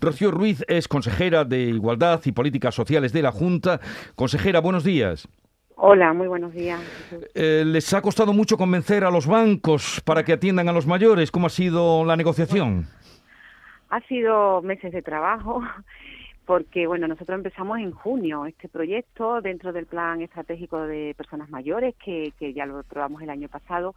Rocío Ruiz es consejera de Igualdad y Políticas Sociales de la Junta. Consejera, buenos días. Hola, muy buenos días. Eh, ¿Les ha costado mucho convencer a los bancos para que atiendan a los mayores? ¿Cómo ha sido la negociación? Ha sido meses de trabajo porque bueno, nosotros empezamos en junio este proyecto dentro del plan estratégico de personas mayores que, que ya lo probamos el año pasado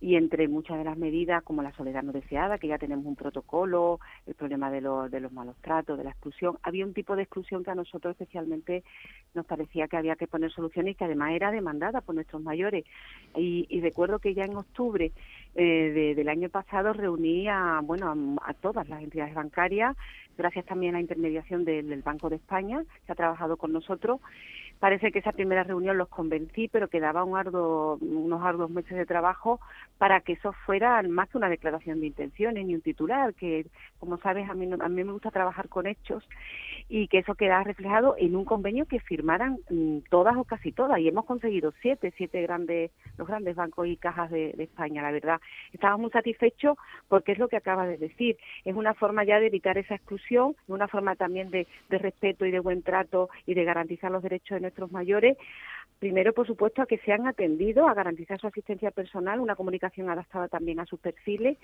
y entre muchas de las medidas como la soledad no deseada, que ya tenemos un protocolo, el problema de los, de los malos tratos, de la exclusión, había un tipo de exclusión que a nosotros especialmente nos parecía que había que poner soluciones y que además era demandada por nuestros mayores. Y, recuerdo que ya en octubre eh, del año pasado reuní a, bueno, a, todas las entidades bancarias, gracias también a la intermediación del Banco de España, que ha trabajado con nosotros, Parece que esa primera reunión los convencí, pero quedaba un arduo, unos arduos meses de trabajo para que eso fuera más que una declaración de intenciones ni un titular, que como sabes a mí, a mí me gusta trabajar con hechos y que eso quedara reflejado en un convenio que firmaran mm, todas o casi todas y hemos conseguido siete, siete grandes, los grandes bancos y cajas de, España, la verdad. Estamos muy satisfechos porque es lo que acaba de decir, es una forma ya de evitar esa exclusión, una forma también de, de respeto y de buen trato y de garantizar los derechos de nuestros mayores, primero, por supuesto, a que sean atendidos, a garantizar su asistencia personal, una comunicación adaptada también a sus perfiles,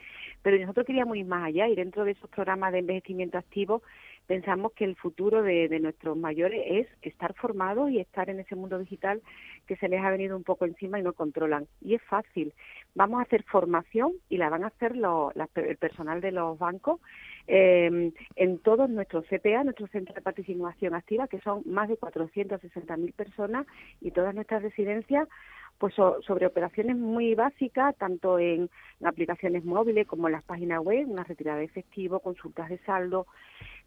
pero nosotros queríamos ir más allá y dentro de esos programas de envejecimiento activo pensamos que el futuro de, nuestros mayores es estar formados y estar en ese mundo digital que se les ha venido un poco encima y no controlan. Y es fácil. Vamos a hacer formación y la van a hacer el personal de los bancos eh, en todos nuestros CPA, nuestros centros de participación activa, que son más de 460.000 personas y todas nuestras residencias pues sobre operaciones muy básicas, tanto en, aplicaciones móviles como en las páginas web, una retirada de efectivo, consultas de saldo,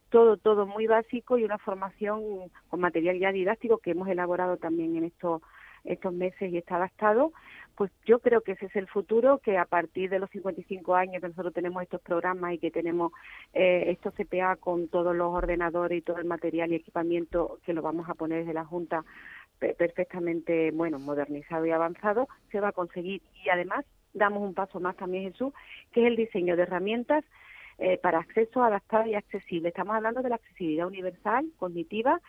todo, todo muy básico y una formación con material ya didáctico que hemos elaborado también en estos estos meses y está adaptado, pues yo creo que ese es el futuro, que a partir de los 55 años que nosotros tenemos estos programas y que tenemos eh, estos CPA con todos los ordenadores y todo el material y equipamiento que lo vamos a poner desde la Junta perfectamente, bueno, modernizado y avanzado, se va a conseguir. Y además damos un paso más también, Jesús, que es el diseño de herramientas eh, para acceso adaptado y accesible. Estamos hablando de la accesibilidad universal, cognitiva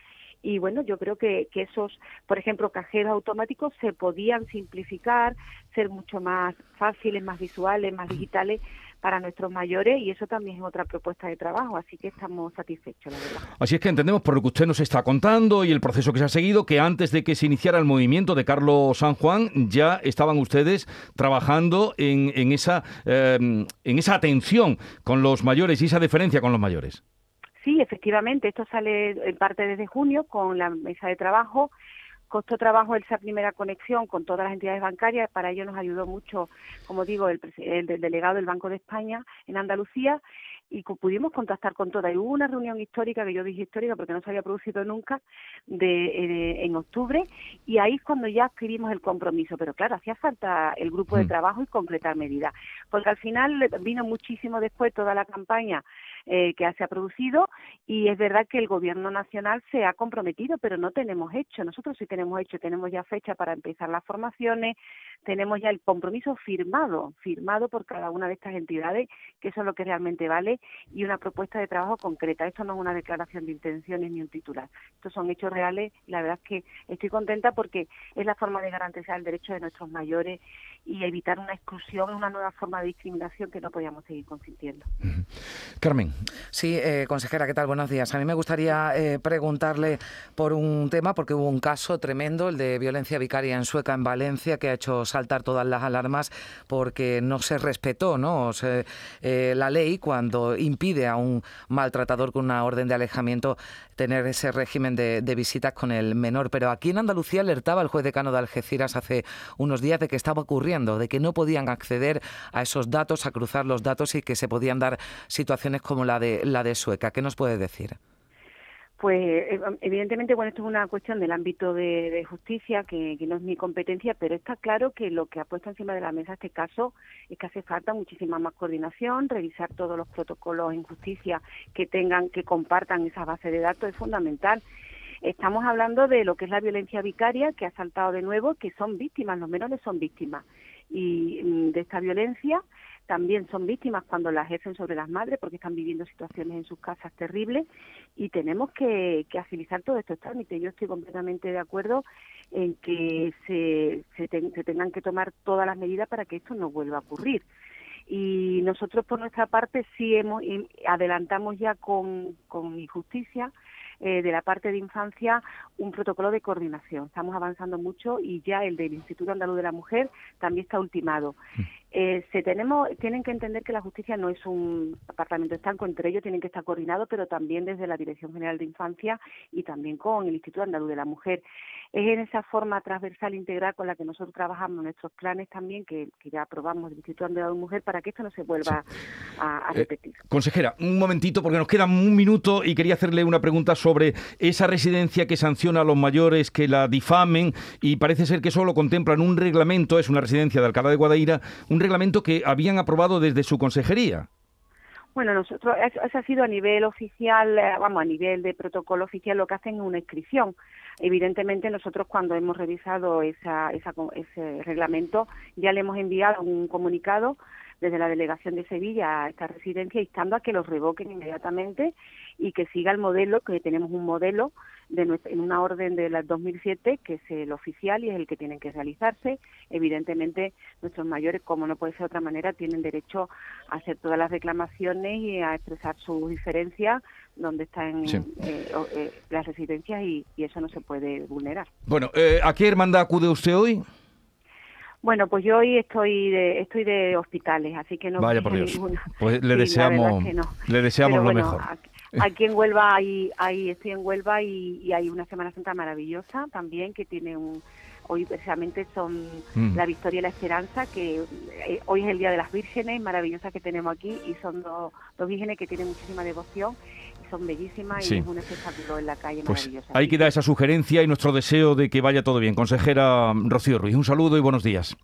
y bueno, yo creo que, que esos, por ejemplo, cajeros automáticos se podían simplificar, ser mucho más fáciles, más visuales, más digitales para nuestros mayores y eso también es otra propuesta de trabajo, así que estamos satisfechos, la verdad. Así es que entendemos por lo que usted nos está contando y el proceso que se ha seguido, que antes de que se iniciara el movimiento de Carlos San Juan ya estaban ustedes trabajando en, en esa, eh, en esa atención con los mayores y esa diferencia con los mayores. Sí, efectivamente, esto sale en parte desde junio con la mesa de trabajo. Costó trabajo esa primera conexión con todas las entidades bancarias, para ello nos ayudó mucho, como digo, el, el delegado del Banco de España en Andalucía y pudimos contactar con todas. Y hubo una reunión histórica, que yo dije histórica porque no se había producido nunca, de, eh, en octubre, y ahí es cuando ya adquirimos el compromiso. Pero claro, hacía falta el grupo de mm. trabajo y completar medidas, porque al final vino muchísimo después toda la campaña eh, que se ha producido y es verdad que el gobierno nacional se ha comprometido, pero no tenemos hecho. Nosotros sí tenemos hecho, tenemos ya fecha para empezar las formaciones, tenemos ya el compromiso firmado, firmado por cada una de estas entidades, que eso es lo que realmente vale y una propuesta de trabajo concreta. Esto no es una declaración de intenciones ni un titular. Estos son hechos reales y la verdad es que estoy contenta porque es la forma de garantizar el derecho de nuestros mayores y evitar una exclusión, una nueva forma de discriminación que no podíamos seguir consintiendo. Carmen. Sí, eh, consejera, ¿qué tal? Buenos días. A mí me gustaría eh, preguntarle por un tema, porque hubo un caso tremendo, el de violencia vicaria en Sueca, en Valencia, que ha hecho saltar todas las alarmas porque no se respetó ¿no? Eh, la ley cuando impide a un maltratador con una orden de alejamiento tener ese régimen de, visitas con el menor. Pero aquí en Andalucía alertaba el juez decano de Algeciras hace unos días de que estaba ocurriendo, de que no podían acceder a esos datos, a cruzar los datos y que se podían dar situaciones como la de la de Sueca. ¿Qué nos puede decir? Pues eh, evidentemente, bueno, esto es una cuestión del ámbito de, justicia que, no es mi competencia, pero está claro que lo que ha puesto encima de la mesa este caso es que hace falta muchísima más coordinación, revisar todos los protocolos en justicia que tengan, que compartan esa base de datos es fundamental. Estamos hablando de lo que es la violencia vicaria que ha saltado de nuevo, que son víctimas, los menores son víctimas y de esta violencia. También son víctimas cuando la ejercen sobre las madres porque están viviendo situaciones en sus casas terribles. Y tenemos que, agilizar todos estos trámites. Yo estoy completamente de acuerdo en que se, se tengan que tomar todas las medidas para que esto no vuelva a ocurrir. Y nosotros por nuestra parte sí hemos adelantamos ya con, con Injusticia eh, de la parte de infancia un protocolo de coordinación. Estamos avanzando mucho y ya el del Instituto Andaluz de la Mujer también está ultimado. Mm. Eh, se tenemos, tienen que entender que la justicia no es un apartamento estanco, entre ellos tienen que estar coordinados, pero también desde la Dirección General de Infancia y también con el Instituto Andaluz de la Mujer. Es en esa forma transversal integral con la que nosotros trabajamos nuestros planes también, que, ya aprobamos el Instituto Andaluz de la Mujer, para que esto no se vuelva a, eh, repetir. consejera, un momentito, porque nos queda un minuto y quería hacerle una pregunta sobre esa residencia que sanciona a los mayores que la difamen y parece ser que solo contemplan un reglamento, es una residencia de Alcalá de Guadaira, un reglamento que habían aprobado desde su consejería. Bueno, nosotros, eso ha sido a nivel oficial, eh, vamos, a nivel de protocolo oficial, lo que hacen es una inscripción. Evidentemente, nosotros cuando hemos revisado esa, ese reglamento, ya le hemos enviado un comunicado desde la delegación de Sevilla a esta residencia instando a que los revoquen inmediatamente y que siga el modelo, que tenemos un modelo de en una orden de la 2007 que es el oficial y es el que tienen que realizarse. Evidentemente, nuestros mayores, como no puede ser de otra manera, tienen derecho a hacer todas las reclamaciones y a expresar sus diferencias donde están eh, eh, las residencias y, eso no se puede vulnerar. Bueno, eh, ¿a qué hermandad acude usted hoy? Bueno, pues yo hoy estoy de estoy de hospitales, así que no Vaya por Dios. Pues le deseamos le deseamos lo mejor. Aquí, en Huelva hay, hay estoy en Huelva y, hay una Semana Santa maravillosa también que tiene un hoy precisamente son mm. la Victoria y la Esperanza, que eh, hoy es el Día de las Vírgenes maravillosas que tenemos aquí y son dos, dos vírgenes que tienen muchísima devoción son bellísimas y es un espectáculo en la calle pues maravillosa. Ahí queda esa sugerencia y nuestro deseo de que vaya todo bien. Consejera Rocío Ruiz, un saludo y buenos días.